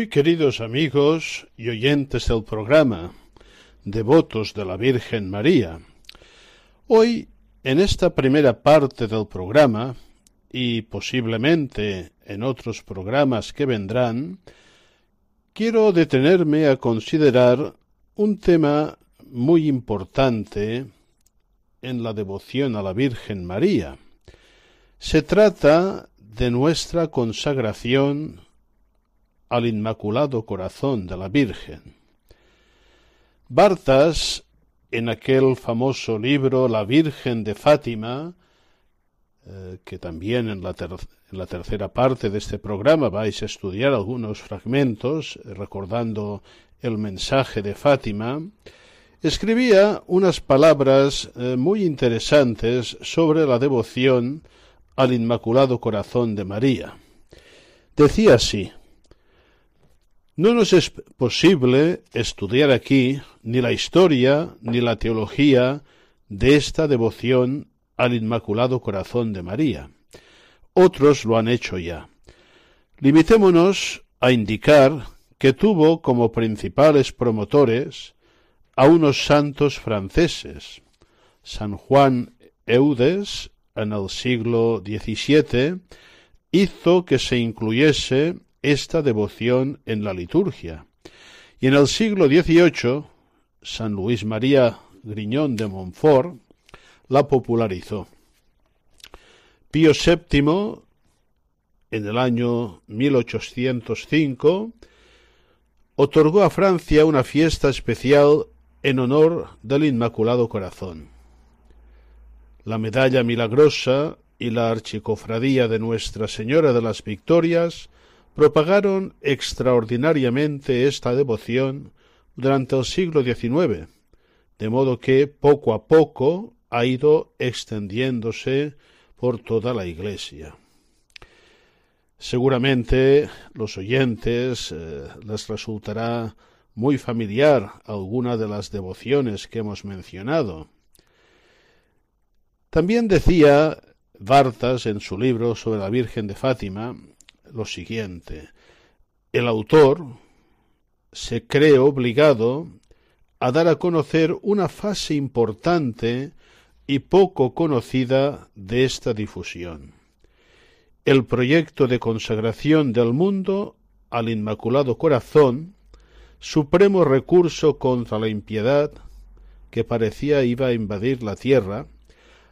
Muy queridos amigos y oyentes del programa, devotos de la Virgen María, hoy en esta primera parte del programa y posiblemente en otros programas que vendrán, quiero detenerme a considerar un tema muy importante en la devoción a la Virgen María. Se trata de nuestra consagración al Inmaculado Corazón de la Virgen. Bartas, en aquel famoso libro La Virgen de Fátima, eh, que también en la, tercera parte de este programa vais a estudiar algunos fragmentos, eh, recordando el mensaje de Fátima, escribía unas palabras eh, muy interesantes sobre la devoción al Inmaculado Corazón de María. Decía así, no nos es posible estudiar aquí ni la historia ni la teología de esta devoción al Inmaculado Corazón de María. Otros lo han hecho ya. Limitémonos a indicar que tuvo como principales promotores a unos santos franceses, San Juan Eudes, en el siglo XVII, hizo que se incluyese esta devoción en la liturgia. Y en el siglo XVIII, San Luis María Griñón de Montfort la popularizó. Pío VII, en el año 1805, otorgó a Francia una fiesta especial en honor del Inmaculado Corazón. La medalla milagrosa y la archicofradía de Nuestra Señora de las Victorias propagaron extraordinariamente esta devoción durante el siglo XIX, de modo que poco a poco ha ido extendiéndose por toda la Iglesia. Seguramente los oyentes eh, les resultará muy familiar alguna de las devociones que hemos mencionado. También decía Bartas en su libro sobre la Virgen de Fátima lo siguiente. El autor se cree obligado a dar a conocer una fase importante y poco conocida de esta difusión. El proyecto de consagración del mundo al Inmaculado Corazón, supremo recurso contra la impiedad que parecía iba a invadir la tierra,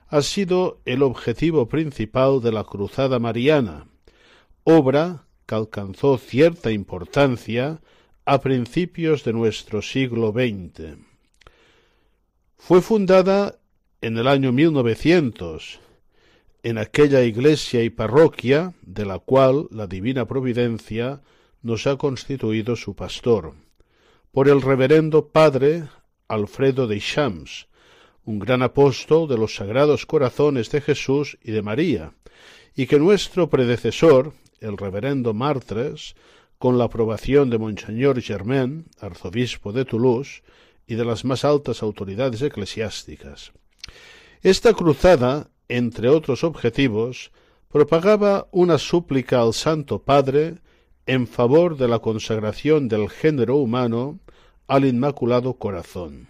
ha sido el objetivo principal de la Cruzada Mariana, obra que alcanzó cierta importancia a principios de nuestro siglo XX. Fue fundada en el año 1900 en aquella iglesia y parroquia de la cual la Divina Providencia nos ha constituido su pastor, por el reverendo padre Alfredo de Chams, un gran apóstol de los Sagrados Corazones de Jesús y de María, y que nuestro predecesor, el reverendo Martres, con la aprobación de Monseñor Germain, arzobispo de Toulouse, y de las más altas autoridades eclesiásticas. Esta cruzada, entre otros objetivos, propagaba una súplica al Santo Padre en favor de la consagración del género humano al Inmaculado Corazón.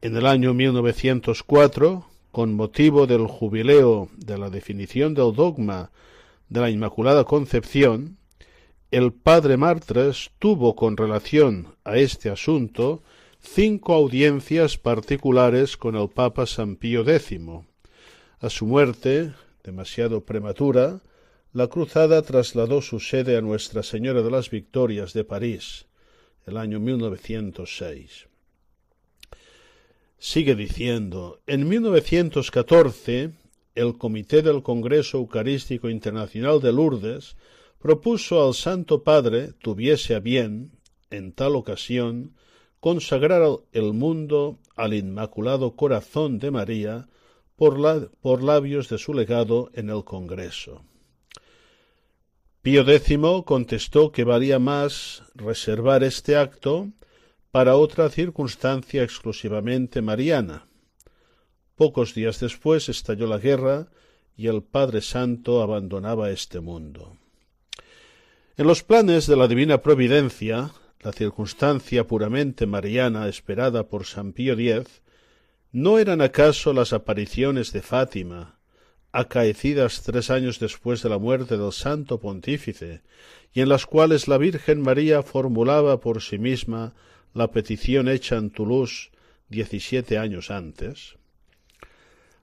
En el año 1904, con motivo del jubileo de la definición del dogma de la Inmaculada Concepción, el padre Martres tuvo con relación a este asunto cinco audiencias particulares con el Papa San Pío X. A su muerte, demasiado prematura, la cruzada trasladó su sede a Nuestra Señora de las Victorias de París, el año 1906. Sigue diciendo, en 1914 el Comité del Congreso Eucarístico Internacional de Lourdes propuso al Santo Padre tuviese a bien, en tal ocasión, consagrar el mundo al Inmaculado Corazón de María por, por labios de su legado en el Congreso. Pío X contestó que valía más reservar este acto para otra circunstancia exclusivamente mariana. Pocos días después estalló la guerra y el Padre Santo abandonaba este mundo. En los planes de la Divina Providencia, la circunstancia puramente mariana esperada por San Pío X, ¿no eran acaso las apariciones de Fátima, acaecidas tres años después de la muerte del Santo Pontífice, y en las cuales la Virgen María formulaba por sí misma la petición hecha en Toulouse diecisiete años antes?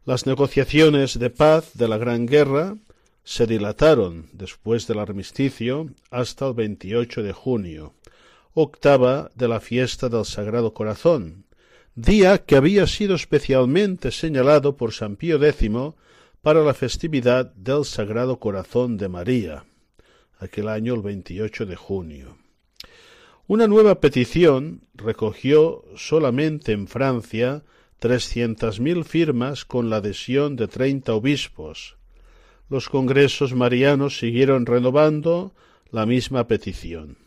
Las negociaciones de paz de la Gran Guerra se dilataron después del armisticio hasta el 28 de junio, octava de la fiesta del Sagrado Corazón, día que había sido especialmente señalado por San Pío X para la festividad del Sagrado Corazón de María, aquel año el 28 de junio. Una nueva petición recogió solamente en Francia trescientas mil firmas con la adhesión de treinta obispos. Los congresos marianos siguieron renovando la misma petición.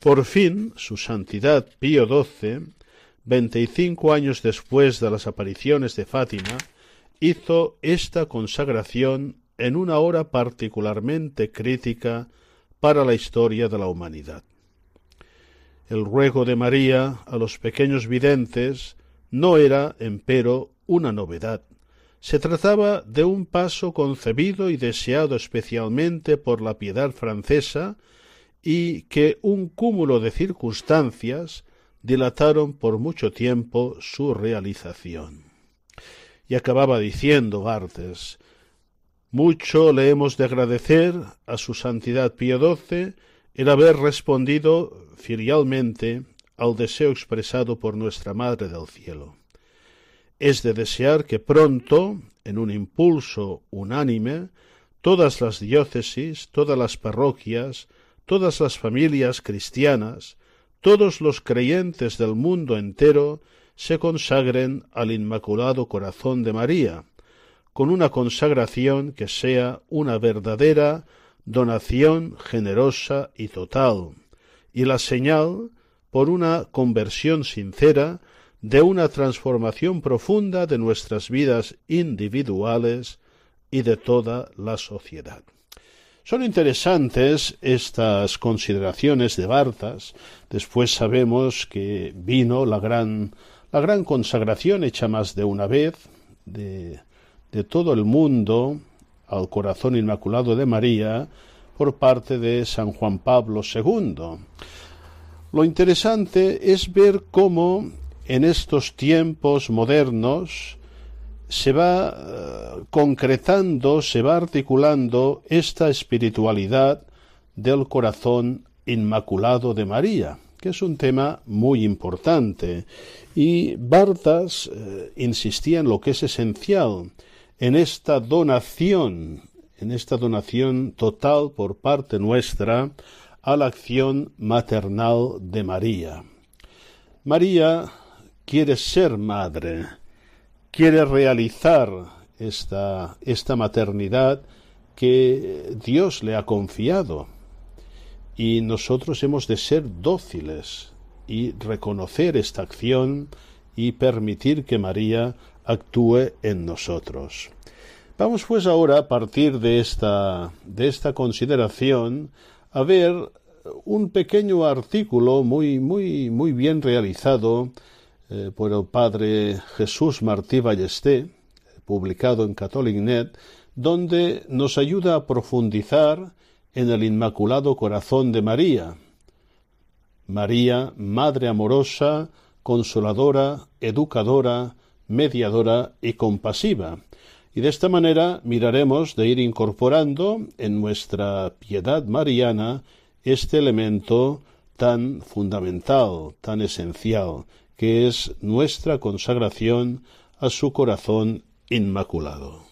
Por fin, su santidad Pío XII, veinticinco años después de las apariciones de Fátima, hizo esta consagración en una hora particularmente crítica para la historia de la humanidad. El ruego de María a los pequeños videntes no era, empero, una novedad. Se trataba de un paso concebido y deseado especialmente por la piedad francesa y que un cúmulo de circunstancias dilataron por mucho tiempo su realización y acababa diciendo Bartes Mucho le hemos de agradecer a su Santidad Pío XII el haber respondido filialmente al deseo expresado por nuestra Madre del Cielo. Es de desear que pronto, en un impulso unánime, todas las diócesis, todas las parroquias, todas las familias cristianas, todos los creyentes del mundo entero se consagren al Inmaculado Corazón de María, con una consagración que sea una verdadera donación generosa y total, y la señal por una conversión sincera de una transformación profunda de nuestras vidas individuales y de toda la sociedad. Son interesantes estas consideraciones de Bartas. Después sabemos que vino la gran la gran consagración hecha más de una vez de, de todo el mundo al corazón inmaculado de María por parte de San Juan Pablo II. Lo interesante es ver cómo en estos tiempos modernos se va eh, concretando, se va articulando esta espiritualidad del corazón inmaculado de María que es un tema muy importante. Y Bartas eh, insistía en lo que es esencial, en esta donación, en esta donación total por parte nuestra a la acción maternal de María. María quiere ser madre, quiere realizar esta, esta maternidad que Dios le ha confiado y nosotros hemos de ser dóciles y reconocer esta acción y permitir que María actúe en nosotros. Vamos pues ahora a partir de esta, de esta consideración a ver un pequeño artículo muy, muy, muy bien realizado eh, por el padre Jesús Martí Ballesté, publicado en CatholicNet, donde nos ayuda a profundizar en el Inmaculado Corazón de María. María, Madre amorosa, consoladora, educadora, mediadora y compasiva. Y de esta manera miraremos de ir incorporando en nuestra piedad mariana este elemento tan fundamental, tan esencial, que es nuestra consagración a su corazón inmaculado.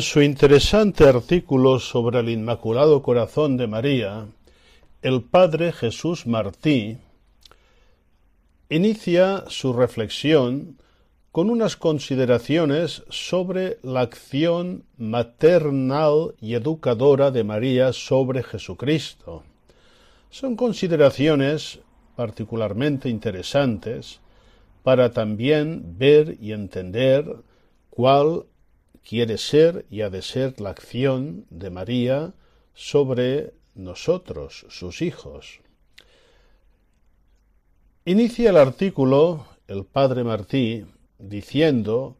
En su interesante artículo sobre el Inmaculado Corazón de María, el padre Jesús Martí inicia su reflexión con unas consideraciones sobre la acción maternal y educadora de María sobre Jesucristo. Son consideraciones particularmente interesantes para también ver y entender cuál quiere ser y ha de ser la acción de María sobre nosotros, sus hijos. Inicia el artículo el padre Martí diciendo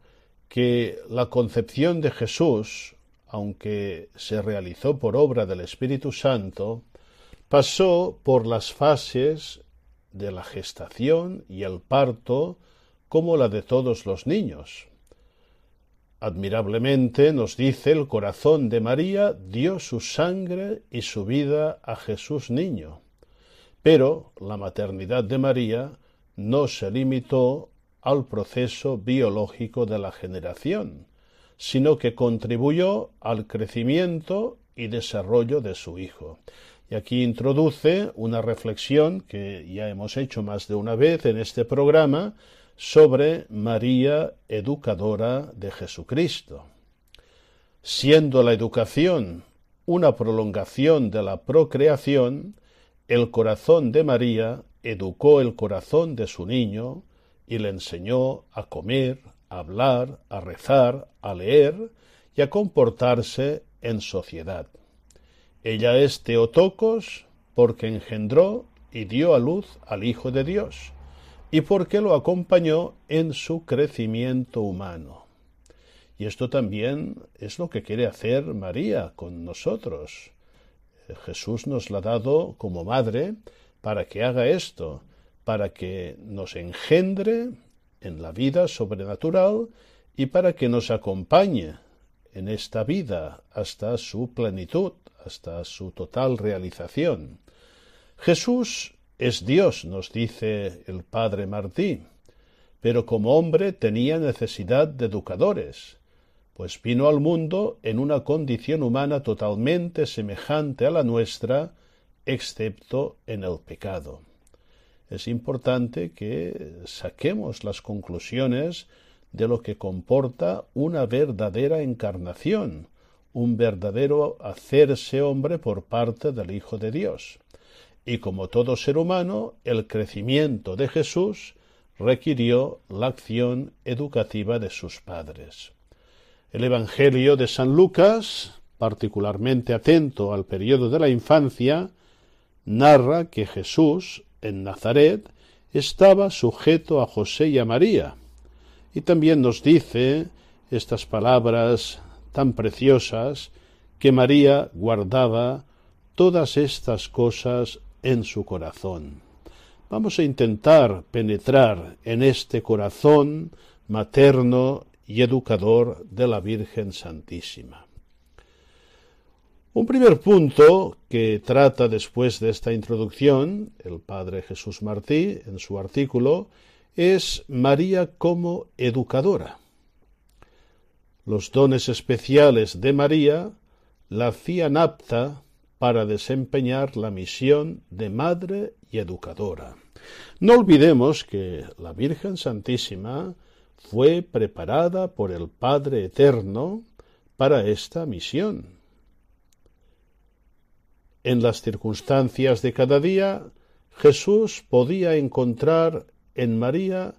que la concepción de Jesús, aunque se realizó por obra del Espíritu Santo, pasó por las fases de la gestación y el parto como la de todos los niños. Admirablemente nos dice el corazón de María dio su sangre y su vida a Jesús niño. Pero la maternidad de María no se limitó al proceso biológico de la generación, sino que contribuyó al crecimiento y desarrollo de su hijo. Y aquí introduce una reflexión que ya hemos hecho más de una vez en este programa sobre María educadora de Jesucristo. Siendo la educación una prolongación de la procreación, el corazón de María educó el corazón de su niño y le enseñó a comer, a hablar, a rezar, a leer y a comportarse en sociedad. Ella es Teotocos porque engendró y dio a luz al Hijo de Dios, y porque lo acompañó en su crecimiento humano. Y esto también es lo que quiere hacer María con nosotros. Jesús nos la ha dado como madre para que haga esto, para que nos engendre en la vida sobrenatural y para que nos acompañe en esta vida hasta su plenitud, hasta su total realización. Jesús es Dios, nos dice el padre Martí, pero como hombre tenía necesidad de educadores, pues vino al mundo en una condición humana totalmente semejante a la nuestra, excepto en el pecado. Es importante que saquemos las conclusiones de lo que comporta una verdadera encarnación, un verdadero hacerse hombre por parte del Hijo de Dios y como todo ser humano, el crecimiento de Jesús requirió la acción educativa de sus padres. El Evangelio de San Lucas, particularmente atento al periodo de la infancia, narra que Jesús, en Nazaret, estaba sujeto a José y a María, y también nos dice estas palabras tan preciosas que María guardaba todas estas cosas en su corazón. Vamos a intentar penetrar en este corazón materno y educador de la Virgen Santísima. Un primer punto que trata después de esta introducción el padre Jesús Martí en su artículo es María como educadora. Los dones especiales de María la hacían apta para desempeñar la misión de madre y educadora. No olvidemos que la Virgen Santísima fue preparada por el Padre Eterno para esta misión. En las circunstancias de cada día, Jesús podía encontrar en María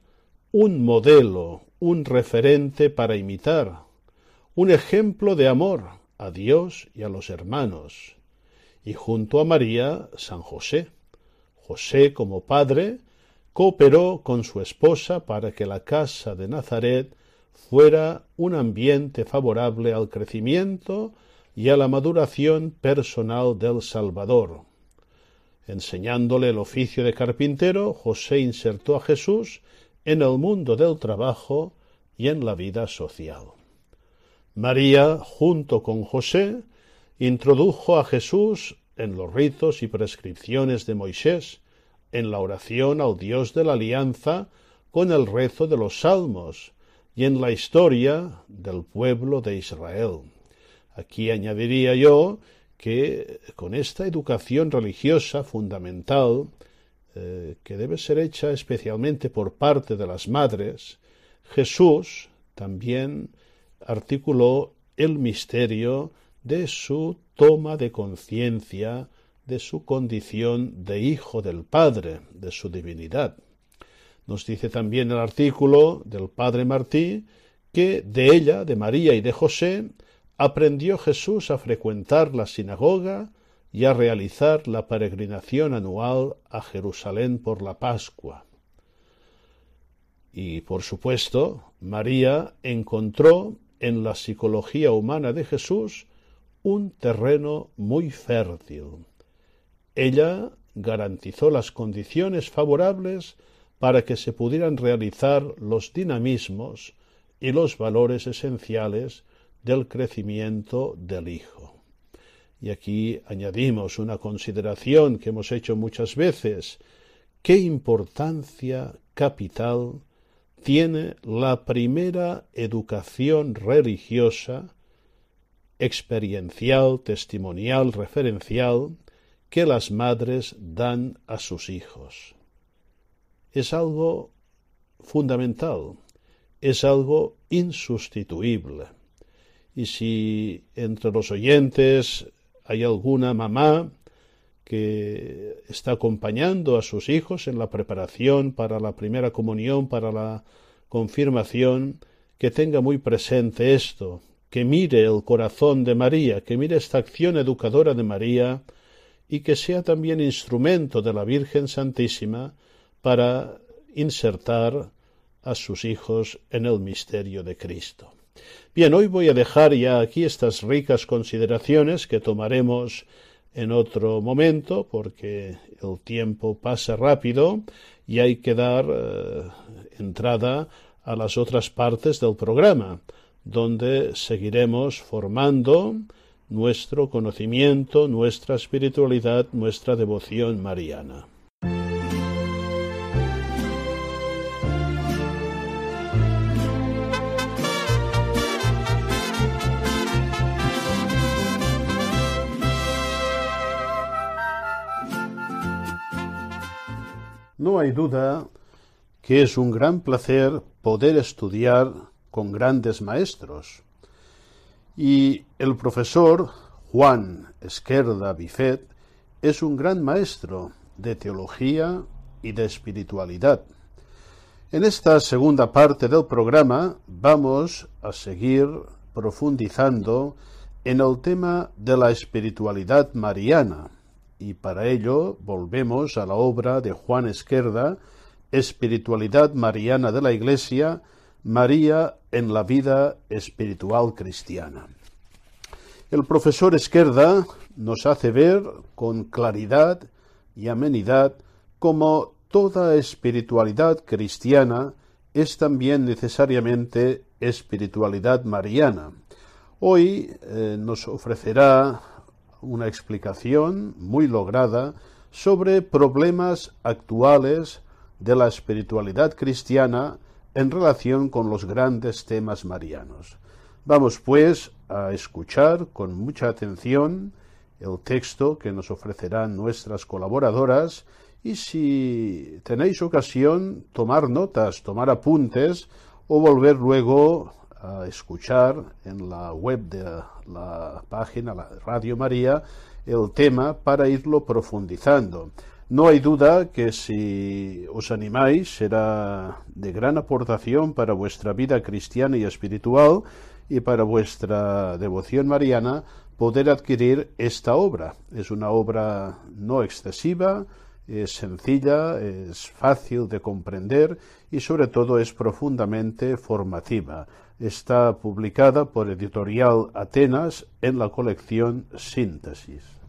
un modelo, un referente para imitar, un ejemplo de amor a Dios y a los hermanos, y junto a María San José. José, como padre, cooperó con su esposa para que la casa de Nazaret fuera un ambiente favorable al crecimiento y a la maduración personal del Salvador. Enseñándole el oficio de carpintero, José insertó a Jesús en el mundo del trabajo y en la vida social. María, junto con José, introdujo a Jesús en los ritos y prescripciones de Moisés, en la oración al Dios de la alianza con el rezo de los salmos y en la historia del pueblo de Israel. Aquí añadiría yo que con esta educación religiosa fundamental, eh, que debe ser hecha especialmente por parte de las madres, Jesús también articuló el misterio de su toma de conciencia de su condición de hijo del Padre, de su divinidad. Nos dice también el artículo del Padre Martí que de ella, de María y de José, aprendió Jesús a frecuentar la sinagoga y a realizar la peregrinación anual a Jerusalén por la Pascua. Y, por supuesto, María encontró en la psicología humana de Jesús un terreno muy fértil. Ella garantizó las condiciones favorables para que se pudieran realizar los dinamismos y los valores esenciales del crecimiento del Hijo. Y aquí añadimos una consideración que hemos hecho muchas veces. ¿Qué importancia capital tiene la primera educación religiosa, experiencial, testimonial, referencial, que las madres dan a sus hijos? Es algo fundamental, es algo insustituible. Y si entre los oyentes hay alguna mamá que está acompañando a sus hijos en la preparación para la primera comunión, para la confirmación, que tenga muy presente esto, que mire el corazón de María, que mire esta acción educadora de María y que sea también instrumento de la Virgen Santísima para insertar a sus hijos en el misterio de Cristo. Bien, hoy voy a dejar ya aquí estas ricas consideraciones que tomaremos en otro momento porque el tiempo pasa rápido y hay que dar eh, entrada a las otras partes del programa, donde seguiremos formando nuestro conocimiento, nuestra espiritualidad, nuestra devoción mariana. No hay duda que es un gran placer poder estudiar con grandes maestros. Y el profesor Juan Esquerda Bifet es un gran maestro de teología y de espiritualidad. En esta segunda parte del programa vamos a seguir profundizando en el tema de la espiritualidad mariana y para ello volvemos a la obra de Juan Esquerda, Espiritualidad Mariana de la Iglesia, María en la vida espiritual cristiana. El profesor Esquerda nos hace ver con claridad y amenidad cómo toda espiritualidad cristiana es también necesariamente espiritualidad mariana. Hoy eh, nos ofrecerá una explicación muy lograda sobre problemas actuales de la espiritualidad cristiana en relación con los grandes temas marianos. Vamos pues a escuchar con mucha atención el texto que nos ofrecerán nuestras colaboradoras y si tenéis ocasión tomar notas, tomar apuntes o volver luego a escuchar en la web de la página, la Radio María, el tema para irlo profundizando. No hay duda que si os animáis será de gran aportación para vuestra vida cristiana y espiritual y para vuestra devoción mariana poder adquirir esta obra. Es una obra no excesiva, es sencilla, es fácil de comprender y sobre todo es profundamente formativa está publicada por Editorial Atenas en la colección Síntesis.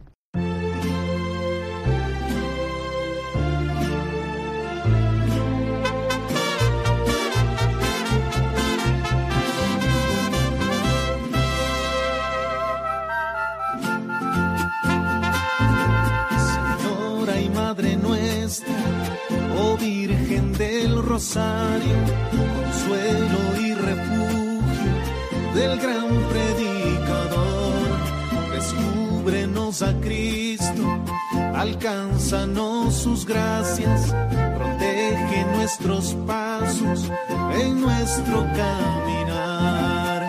Alcánzanos sus gracias, protege nuestros pasos en nuestro caminar.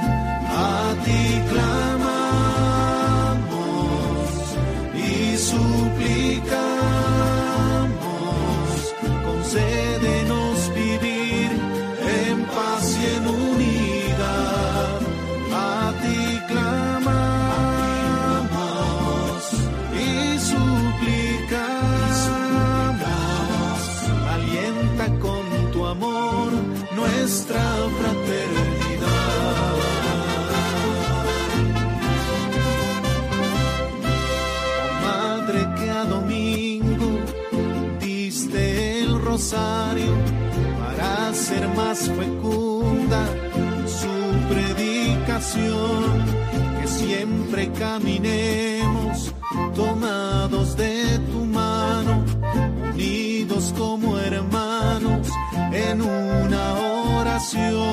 A ti clamamos fecunda su predicación, que siempre caminemos tomados de tu mano, unidos como hermanos en una oración.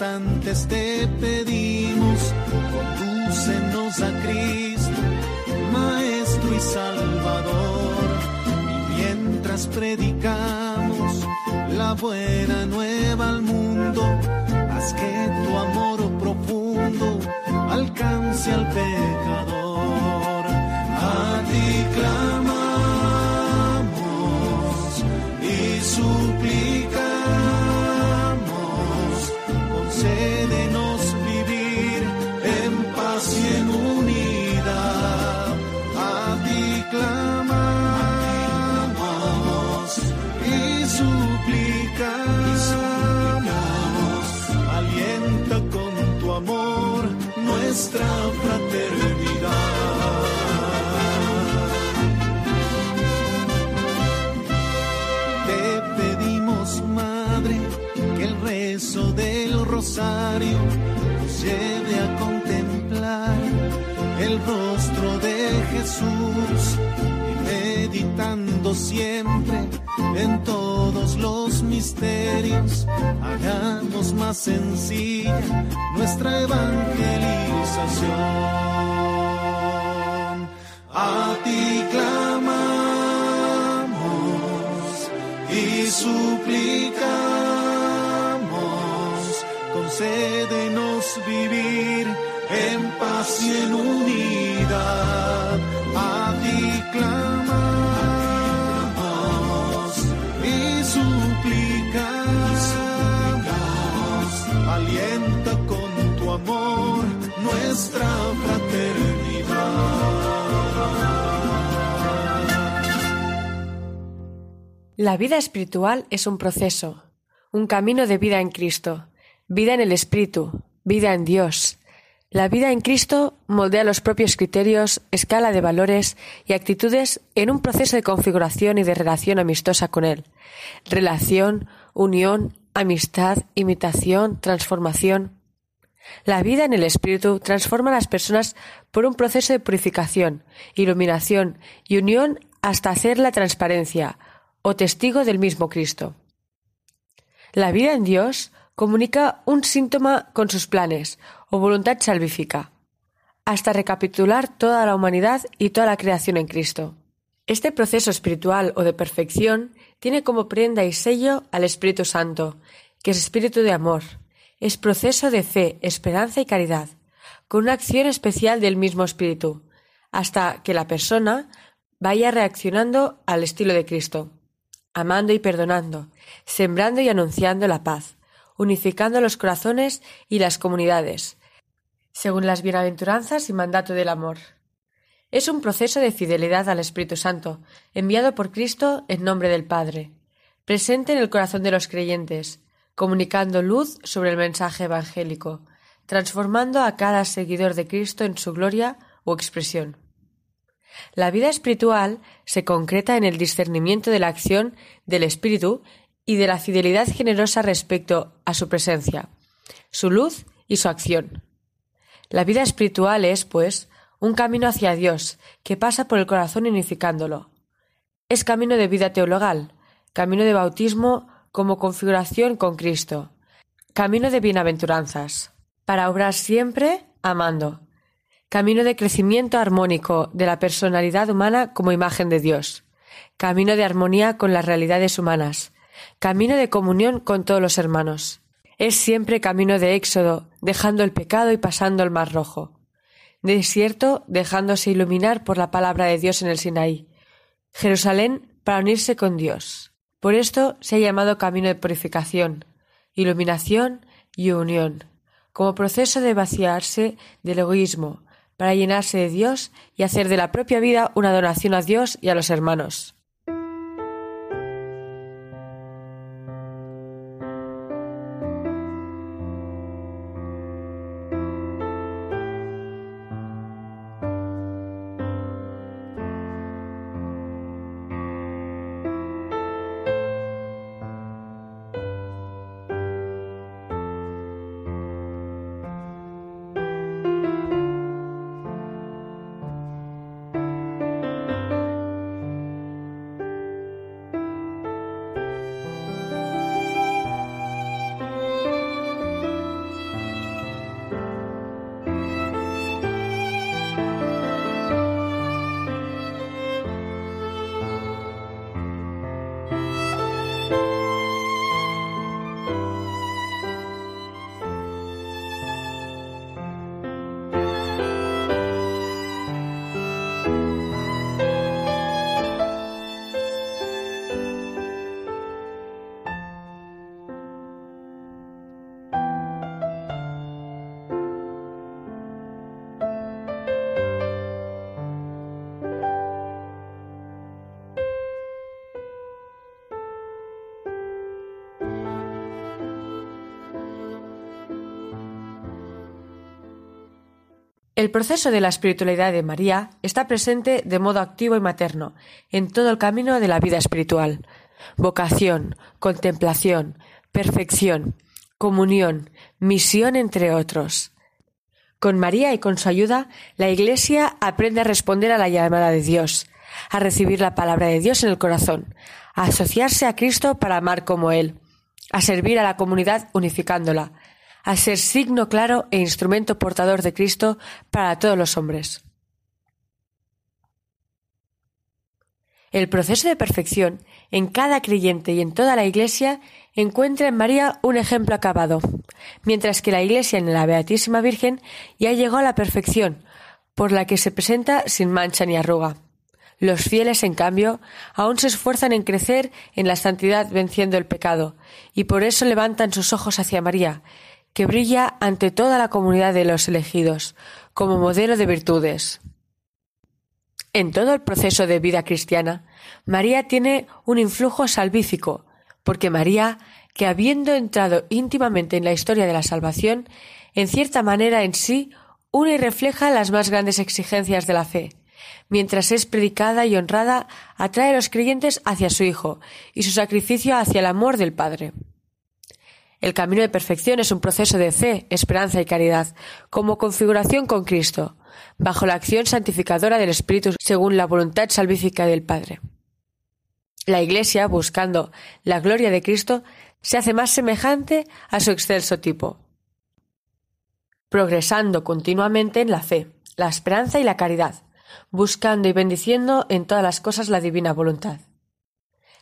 Constantes te pedimos, condúcenos a Cristo, Maestro y Salvador. Y mientras predicamos la buena nueva al mundo, haz que tu amor profundo alcance al pecador. Nuestra fraternidad. Te pedimos, Madre, que el rezo del rosario nos lleve a contemplar el rostro de Jesús y meditando siempre en todos los misterios, hagamos más sencilla nuestra evangelización. A ti clamamos y suplicamos, concédenos vivir en paz y en unidad. Nuestra fraternidad. La vida espiritual es un proceso, un camino de vida en Cristo, vida en el Espíritu, vida en Dios. La vida en Cristo moldea los propios criterios, escala de valores y actitudes en un proceso de configuración y de relación amistosa con Él. Relación, unión, amistad, imitación, transformación. La vida en el Espíritu transforma a las personas por un proceso de purificación, iluminación y unión hasta hacer la transparencia o testigo del mismo Cristo. La vida en Dios comunica un síntoma con sus planes o voluntad salvífica, hasta recapitular toda la humanidad y toda la creación en Cristo. Este proceso espiritual o de perfección tiene como prenda y sello al Espíritu Santo, que es espíritu de amor, es proceso de fe, esperanza y caridad, con una acción especial del mismo Espíritu, hasta que la persona vaya reaccionando al estilo de Cristo, amando y perdonando, sembrando y anunciando la paz, unificando los corazones y las comunidades, según las bienaventuranzas y mandato del amor. Es un proceso de fidelidad al Espíritu Santo, enviado por Cristo en nombre del Padre, presente en el corazón de los creyentes, comunicando luz sobre el mensaje evangélico, transformando a cada seguidor de Cristo en su gloria o expresión. La vida espiritual se concreta en el discernimiento de la acción del Espíritu y de la fidelidad generosa respecto a su presencia, su luz y su acción. La vida espiritual es, pues, un camino hacia Dios que pasa por el corazón unificándolo. Es camino de vida teologal, camino de bautismo como configuración con Cristo, camino de bienaventuranzas, para obrar siempre amando, camino de crecimiento armónico de la personalidad humana como imagen de Dios, camino de armonía con las realidades humanas, camino de comunión con todos los hermanos. Es siempre camino de éxodo, dejando el pecado y pasando el mar rojo. desierto dejándose iluminar por la palabra de Dios en el Sinaí. Jerusalén para unirse con Dios. Por esto se ha llamado camino de purificación, iluminación y unión, como proceso de vaciarse del egoísmo, para llenarse de Dios y hacer de la propia vida una donación a Dios y a los hermanos. El proceso de la espiritualidad de María está presente de modo activo y materno en todo el camino de la vida espiritual. Vocación, contemplación, perfección, comunión, misión, entre otros. Con María y con su ayuda, la Iglesia aprende a responder a la llamada de Dios, a recibir la palabra de Dios en el corazón, a asociarse a Cristo para amar como Él, a servir a la comunidad unificándola, a ser signo claro e instrumento portador de Cristo para todos los hombres. El proceso de perfección en cada creyente y en toda la Iglesia encuentra en María un ejemplo acabado, mientras que la Iglesia en la Beatísima Virgen ya llegó a la perfección, por la que se presenta sin mancha ni arruga. Los fieles, en cambio, aún se esfuerzan en crecer en la santidad venciendo el pecado, y por eso levantan sus ojos hacia María, que brilla ante toda la comunidad de los elegidos como modelo de virtudes. En todo el proceso de vida cristiana, María tiene un influjo salvífico, porque María, que habiendo entrado íntimamente en la historia de la salvación, en cierta manera en sí une y refleja las más grandes exigencias de la fe. Mientras es predicada y honrada, atrae a los creyentes hacia su Hijo y su sacrificio hacia el amor del Padre. El camino de perfección es un proceso de fe, esperanza y caridad, como configuración con Cristo, bajo la acción santificadora del Espíritu según la voluntad salvífica del Padre. La Iglesia, buscando la gloria de Cristo, se hace más semejante a su excelso tipo, progresando continuamente en la fe, la esperanza y la caridad, buscando y bendiciendo en todas las cosas la divina voluntad.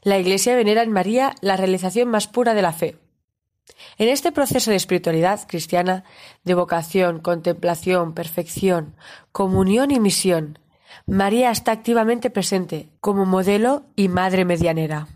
La Iglesia venera en María la realización más pura de la fe, en este proceso de espiritualidad cristiana, de vocación, contemplación, perfección, comunión y misión, María está activamente presente como modelo y madre medianera.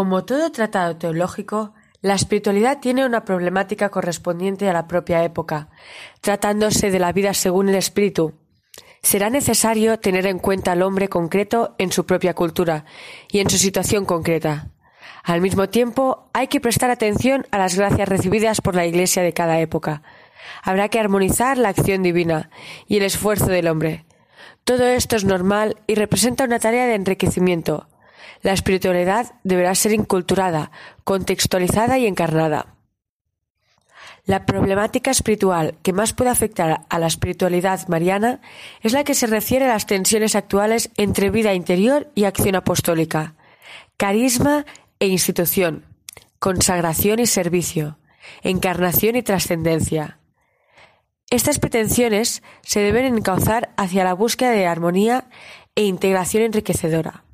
Como todo tratado teológico, la espiritualidad tiene una problemática correspondiente a la propia época, tratándose de la vida según el espíritu. Será necesario tener en cuenta al hombre concreto en su propia cultura y en su situación concreta. Al mismo tiempo, hay que prestar atención a las gracias recibidas por la Iglesia de cada época. Habrá que armonizar la acción divina y el esfuerzo del hombre. Todo esto es normal y representa una tarea de enriquecimiento. La espiritualidad deberá ser inculturada, contextualizada y encarnada. La problemática espiritual que más puede afectar a la espiritualidad mariana es la que se refiere a las tensiones actuales entre vida interior y acción apostólica, carisma e institución, consagración y servicio, encarnación y trascendencia. Estas pretensiones se deben encauzar hacia la búsqueda de armonía e integración enriquecedora.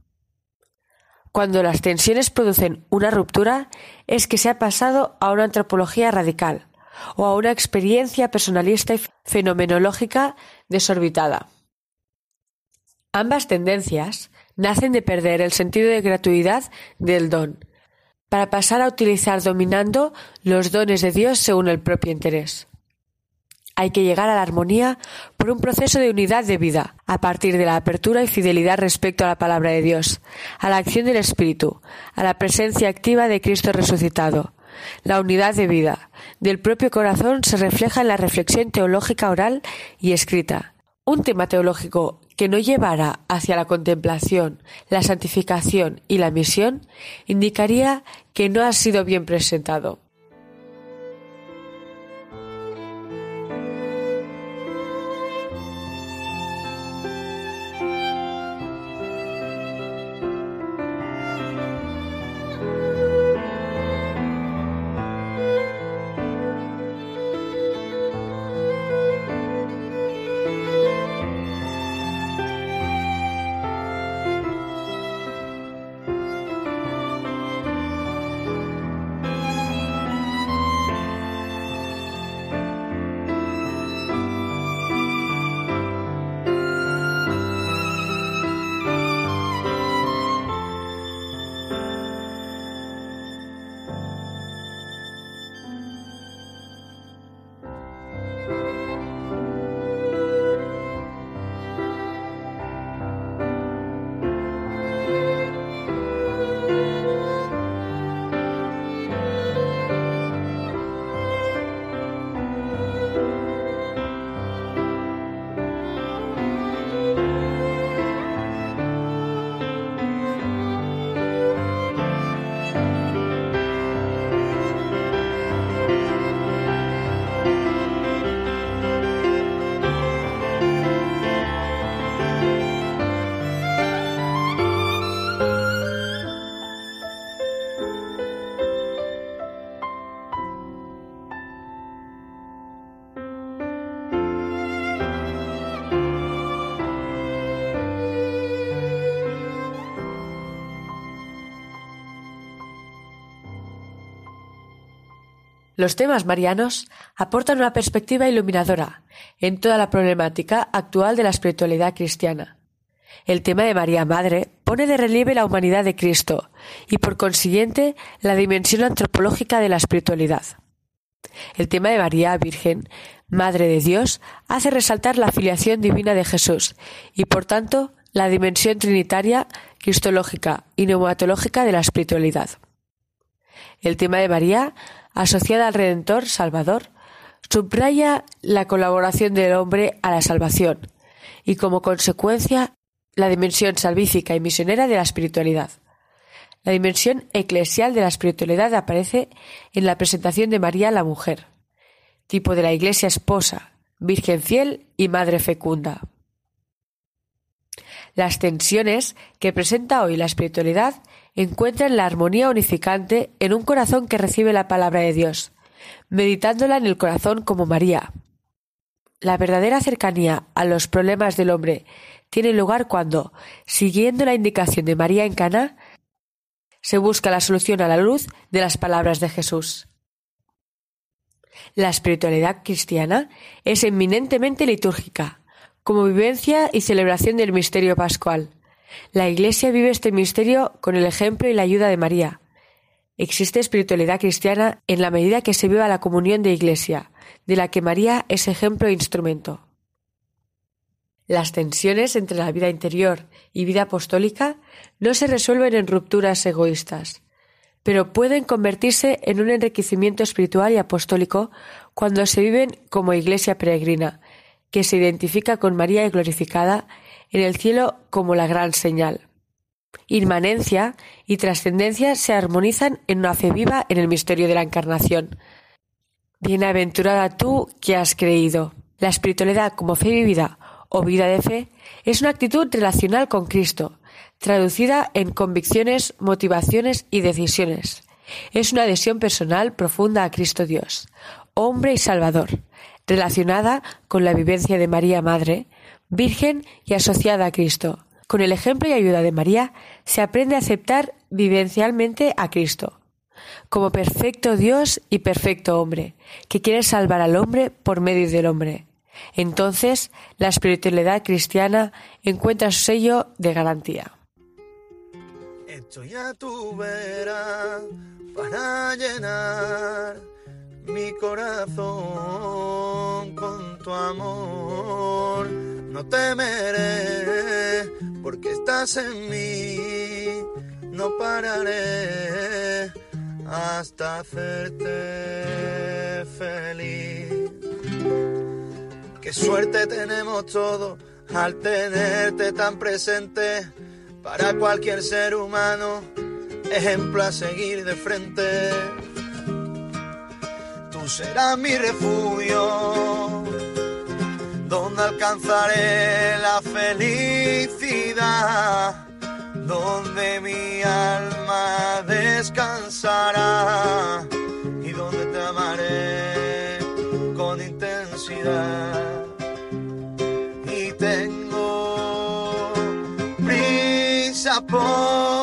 Cuando las tensiones producen una ruptura es que se ha pasado a una antropología radical o a una experiencia personalista y fenomenológica desorbitada. Ambas tendencias nacen de perder el sentido de gratuidad del don, para pasar a utilizar dominando los dones de Dios según el propio interés. Hay que llegar a la armonía por un proceso de unidad de vida, a partir de la apertura y fidelidad respecto a la palabra de Dios, a la acción del Espíritu, a la presencia activa de Cristo resucitado. La unidad de vida del propio corazón se refleja en la reflexión teológica oral y escrita. Un tema teológico que no llevara hacia la contemplación, la santificación y la misión, indicaría que no ha sido bien presentado. Los temas marianos aportan una perspectiva iluminadora en toda la problemática actual de la espiritualidad cristiana. El tema de María Madre pone de relieve la humanidad de Cristo y por consiguiente la dimensión antropológica de la espiritualidad. El tema de María Virgen, Madre de Dios, hace resaltar la filiación divina de Jesús y por tanto la dimensión trinitaria, cristológica y neumatológica de la espiritualidad. El tema de María asociada al Redentor Salvador, subraya la colaboración del hombre a la salvación y como consecuencia la dimensión salvífica y misionera de la espiritualidad. La dimensión eclesial de la espiritualidad aparece en la presentación de María la mujer, tipo de la Iglesia esposa, virgen fiel y madre fecunda. Las tensiones que presenta hoy la espiritualidad encuentran la armonía unificante en un corazón que recibe la palabra de Dios, meditándola en el corazón como María. La verdadera cercanía a los problemas del hombre tiene lugar cuando, siguiendo la indicación de María en Cana, se busca la solución a la luz de las palabras de Jesús. La espiritualidad cristiana es eminentemente litúrgica, como vivencia y celebración del misterio pascual. La Iglesia vive este misterio con el ejemplo y la ayuda de María. Existe espiritualidad cristiana en la medida que se viva la comunión de Iglesia, de la que María es ejemplo e instrumento. Las tensiones entre la vida interior y vida apostólica no se resuelven en rupturas egoístas, pero pueden convertirse en un enriquecimiento espiritual y apostólico cuando se viven como iglesia peregrina, que se identifica con María y glorificada en el cielo como la gran señal. Inmanencia y trascendencia se armonizan en una fe viva en el misterio de la Encarnación. Bienaventurada tú que has creído. La espiritualidad como fe vivida o vida de fe es una actitud relacional con Cristo, traducida en convicciones, motivaciones y decisiones. Es una adhesión personal profunda a Cristo Dios, hombre y Salvador, relacionada con la vivencia de María Madre, Virgen y asociada a Cristo. Con el ejemplo y ayuda de María se aprende a aceptar vivencialmente a Cristo, como perfecto Dios y perfecto hombre, que quiere salvar al hombre por medio del hombre. Entonces, la espiritualidad cristiana encuentra su sello de garantía. Para llenar mi corazón con tu amor. No temeré porque estás en mí. No pararé hasta hacerte feliz. Qué suerte tenemos todos al tenerte tan presente para cualquier ser humano, ejemplo a seguir de frente. Tú serás mi refugio, donde alcanzaré la felicidad, donde mi alma descansará y donde te amaré con intensidad. por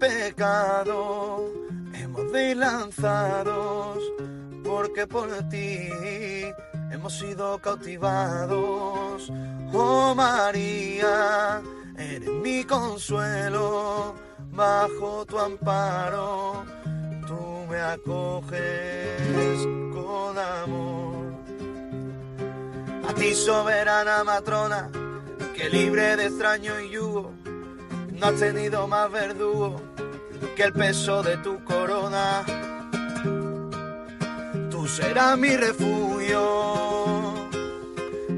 pecado hemos de lanzados porque por ti hemos sido cautivados. Oh María, eres mi consuelo, bajo tu amparo, tú me acoges con amor. A ti soberana matrona, que libre de extraño y yugo, no has tenido más verdugo que el peso de tu corona será mi refugio,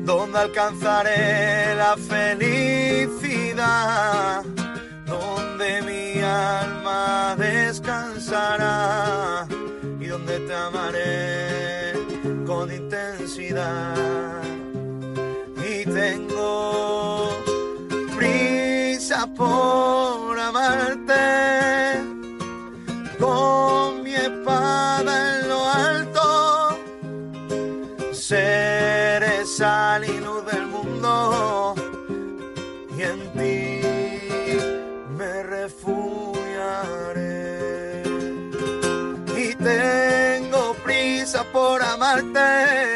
donde alcanzaré la felicidad, donde mi alma descansará y donde te amaré con intensidad. Y tengo por amarte. Con mi espada en lo alto seré sal y luz del mundo. Y en ti me refugiaré. Y tengo prisa por amarte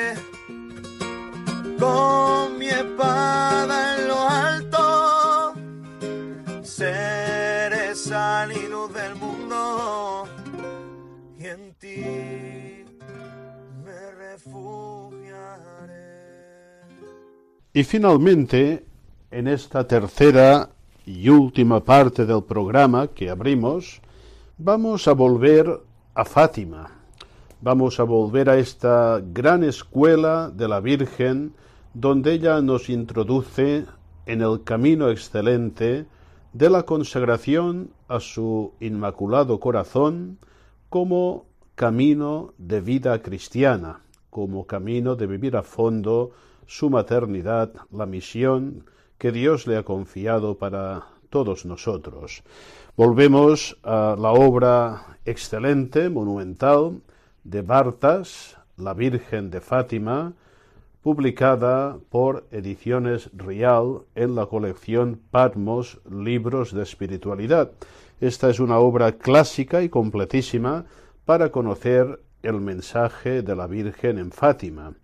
Y finalmente, en esta tercera y última parte del programa que abrimos, vamos a volver a Fátima. Vamos a volver a esta gran escuela de la Virgen, donde ella nos introduce en el camino excelente de la consagración a su Inmaculado Corazón como camino de vida cristiana, como camino de vivir a fondo su maternidad, la misión que Dios le ha confiado para todos nosotros. Volvemos a la obra excelente, monumental, de Bartas, La Virgen de Fátima, publicada por Ediciones Rial en la colección Patmos Libros de Espiritualidad. Esta es una obra clásica y completísima para conocer el mensaje de la Virgen en Fátima.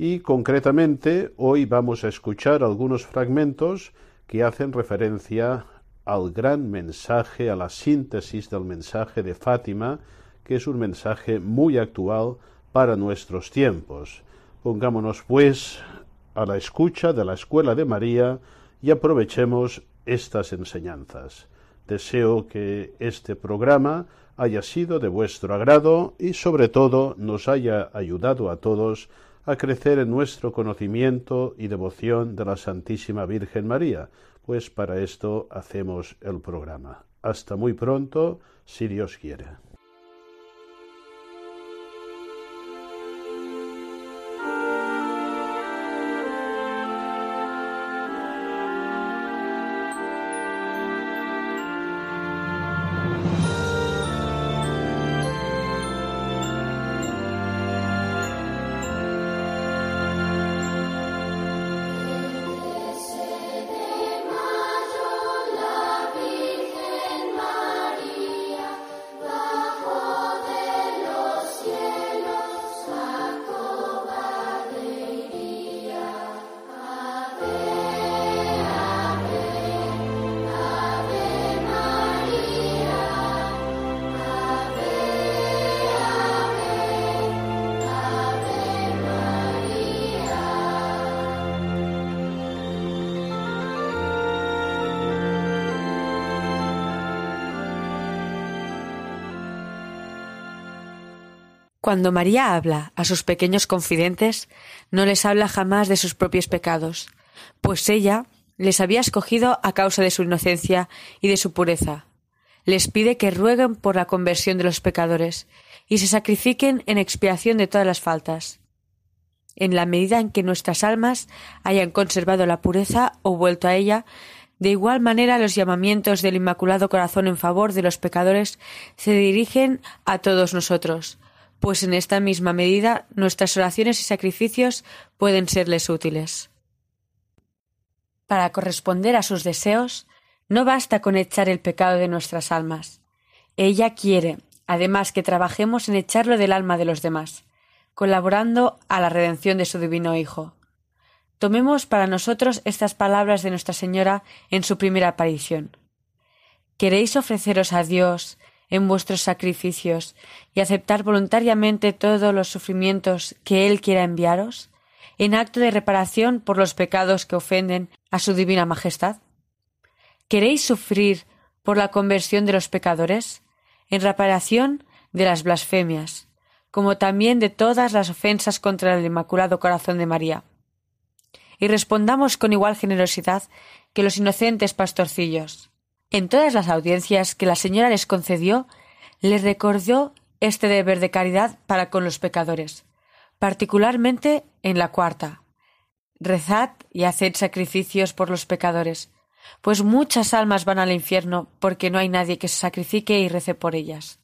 Y concretamente hoy vamos a escuchar algunos fragmentos que hacen referencia al gran mensaje, a la síntesis del mensaje de Fátima, que es un mensaje muy actual para nuestros tiempos. Pongámonos, pues, a la escucha de la Escuela de María y aprovechemos estas enseñanzas. Deseo que este programa haya sido de vuestro agrado y sobre todo nos haya ayudado a todos a crecer en nuestro conocimiento y devoción de la Santísima Virgen María, pues para esto hacemos el programa. Hasta muy pronto, si Dios quiere. Cuando María habla a sus pequeños confidentes, no les habla jamás de sus propios pecados, pues ella les había escogido a causa de su inocencia y de su pureza. Les pide que rueguen por la conversión de los pecadores y se sacrifiquen en expiación de todas las faltas. En la medida en que nuestras almas hayan conservado la pureza o vuelto a ella, de igual manera los llamamientos del Inmaculado Corazón en favor de los pecadores se dirigen a todos nosotros, pues en esta misma medida nuestras oraciones y sacrificios pueden serles útiles. Para corresponder a sus deseos, no basta con echar el pecado de nuestras almas. Ella quiere, además, que trabajemos en echarlo del alma de los demás, colaborando a la redención de su divino Hijo. Tomemos para nosotros estas palabras de Nuestra Señora en su primera aparición. ¿Queréis ofreceros a Dios en vuestros sacrificios y aceptar voluntariamente todos los sufrimientos que Él quiera enviaros, en acto de reparación por los pecados que ofenden a su divina majestad? ¿Queréis sufrir por la conversión de los pecadores, en reparación de las blasfemias, como también de todas las ofensas contra el Inmaculado Corazón de María? Y respondamos con igual generosidad que los inocentes pastorcillos. En todas las audiencias que la señora les concedió, les recordó este deber de caridad para con los pecadores, particularmente en la cuarta. Rezad y haced sacrificios por los pecadores, pues muchas almas van al infierno porque no hay nadie que se sacrifique y rece por ellas.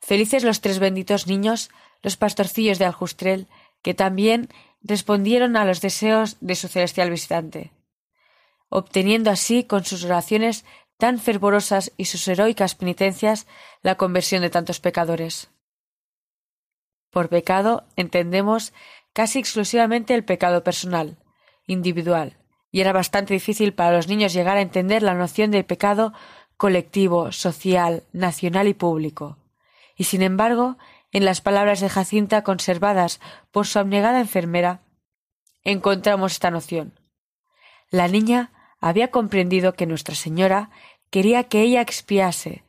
Felices los tres benditos niños, los pastorcillos de Aljustrel, que también respondieron a los deseos de su celestial visitante obteniendo así con sus oraciones tan fervorosas y sus heroicas penitencias la conversión de tantos pecadores. Por pecado entendemos casi exclusivamente el pecado personal, individual, y era bastante difícil para los niños llegar a entender la noción del pecado colectivo, social, nacional y público. Y sin embargo, en las palabras de Jacinta conservadas por su abnegada enfermera, encontramos esta noción. La niña había comprendido que Nuestra Señora quería que ella expiase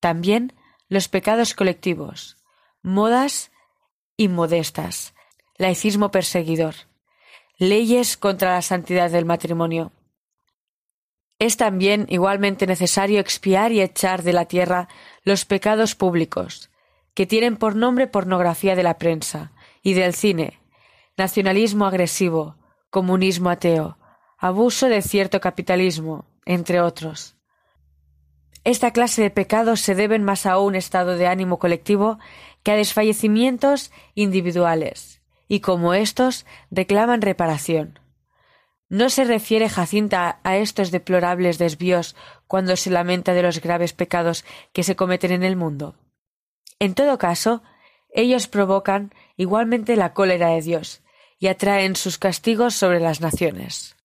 también los pecados colectivos, modas inmodestas, laicismo perseguidor, leyes contra la santidad del matrimonio. Es también igualmente necesario expiar y echar de la tierra los pecados públicos, que tienen por nombre pornografía de la prensa y del cine, nacionalismo agresivo, comunismo ateo, abuso de cierto capitalismo, entre otros. Esta clase de pecados se deben más a un estado de ánimo colectivo que a desfallecimientos individuales, y como estos reclaman reparación. No se refiere Jacinta a estos deplorables desvíos cuando se lamenta de los graves pecados que se cometen en el mundo. En todo caso, ellos provocan igualmente la cólera de Dios y atraen sus castigos sobre las naciones.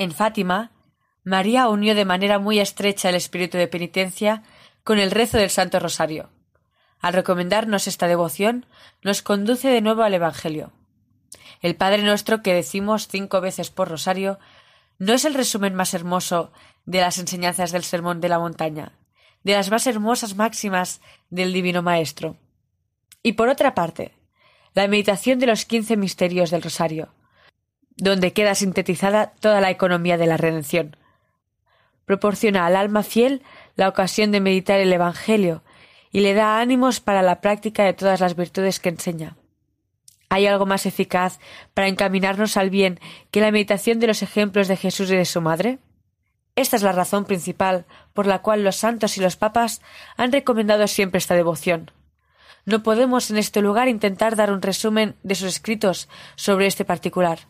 En Fátima, María unió de manera muy estrecha el espíritu de penitencia con el rezo del Santo Rosario. Al recomendarnos esta devoción, nos conduce de nuevo al Evangelio. El Padre nuestro que decimos cinco veces por rosario no es el resumen más hermoso de las enseñanzas del Sermón de la Montaña, de las más hermosas máximas del Divino Maestro. Y por otra parte, la meditación de los quince misterios del Rosario, donde queda sintetizada toda la economía de la redención. Proporciona al alma fiel la ocasión de meditar el Evangelio y le da ánimos para la práctica de todas las virtudes que enseña. ¿Hay algo más eficaz para encaminarnos al bien que la meditación de los ejemplos de Jesús y de su madre? Esta es la razón principal por la cual los santos y los papas han recomendado siempre esta devoción. No podemos en este lugar intentar dar un resumen de sus escritos sobre este particular,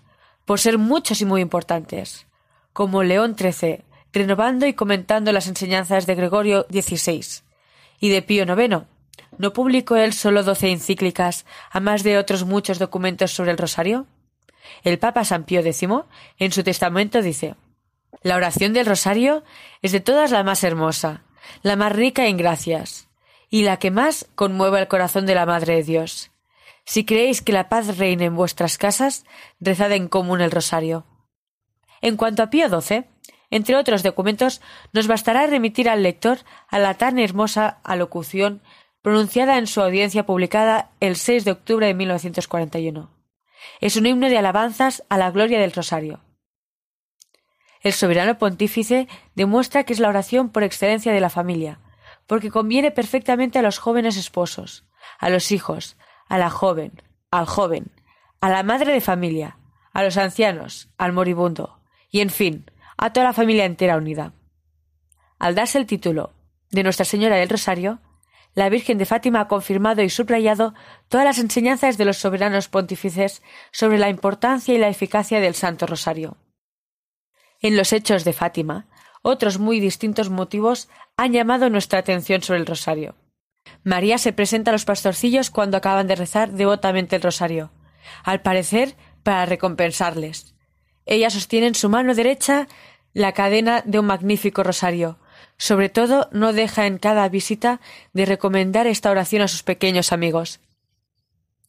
por ser muchos y muy importantes, como León XIII, renovando y comentando las enseñanzas de Gregorio XVI y de Pío IX. ¿No publicó él solo doce encíclicas, a más de otros muchos documentos sobre el rosario? El Papa San Pío X, en su testamento, dice La oración del rosario es de todas la más hermosa, la más rica en gracias, y la que más conmueve el corazón de la Madre de Dios. Si creéis que la paz reine en vuestras casas, rezad en común el rosario. En cuanto a Pío XII, entre otros documentos, nos bastará remitir al lector a la tan hermosa alocución pronunciada en su audiencia publicada el 6 de octubre de 1941. Es un himno de alabanzas a la gloria del rosario. El soberano pontífice demuestra que es la oración por excelencia de la familia, porque conviene perfectamente a los jóvenes esposos, a los hijos, a la joven, al joven, a la madre de familia, a los ancianos, al moribundo, y en fin, a toda la familia entera unida. Al darse el título de Nuestra Señora del Rosario, la Virgen de Fátima ha confirmado y subrayado todas las enseñanzas de los soberanos pontífices sobre la importancia y la eficacia del Santo Rosario. En los hechos de Fátima, otros muy distintos motivos han llamado nuestra atención sobre el Rosario. María se presenta a los pastorcillos cuando acaban de rezar devotamente el rosario, al parecer para recompensarles. Ella sostiene en su mano derecha la cadena de un magnífico rosario. Sobre todo, no deja en cada visita de recomendar esta oración a sus pequeños amigos.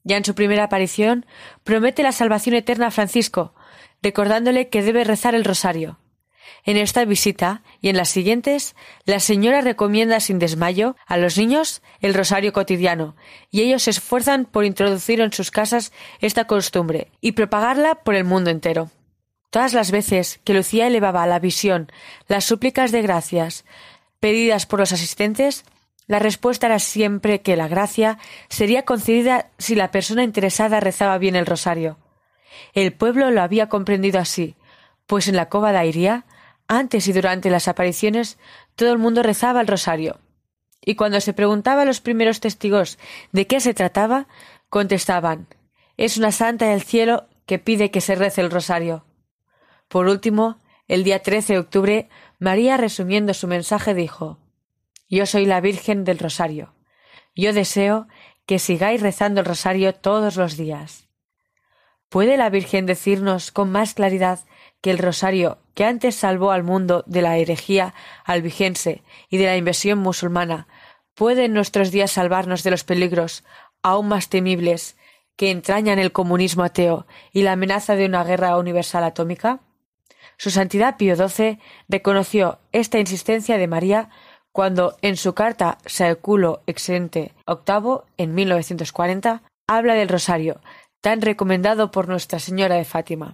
Ya en su primera aparición, promete la salvación eterna a Francisco, recordándole que debe rezar el rosario. En esta visita y en las siguientes, la señora recomienda sin desmayo a los niños el rosario cotidiano, y ellos se esfuerzan por introducir en sus casas esta costumbre y propagarla por el mundo entero. Todas las veces que Lucía elevaba la visión las súplicas de gracias pedidas por los asistentes, la respuesta era siempre que la gracia sería concedida si la persona interesada rezaba bien el rosario. El pueblo lo había comprendido así, pues en la cova de Airía antes y durante las apariciones, todo el mundo rezaba el rosario. Y cuando se preguntaba a los primeros testigos de qué se trataba, contestaban Es una santa del cielo que pide que se rece el rosario. Por último, el día 13 de octubre, María, resumiendo su mensaje, dijo Yo soy la Virgen del Rosario. Yo deseo que sigáis rezando el Rosario todos los días. ¿Puede la Virgen decirnos con más claridad que el Rosario, que antes salvó al mundo de la herejía albigense y de la invasión musulmana, puede en nuestros días salvarnos de los peligros aún más temibles que entrañan el comunismo ateo y la amenaza de una guerra universal atómica? Su Santidad Pío XII reconoció esta insistencia de María cuando en su carta Saeculo Exente VIII en 1940 habla del rosario, tan recomendado por Nuestra Señora de Fátima.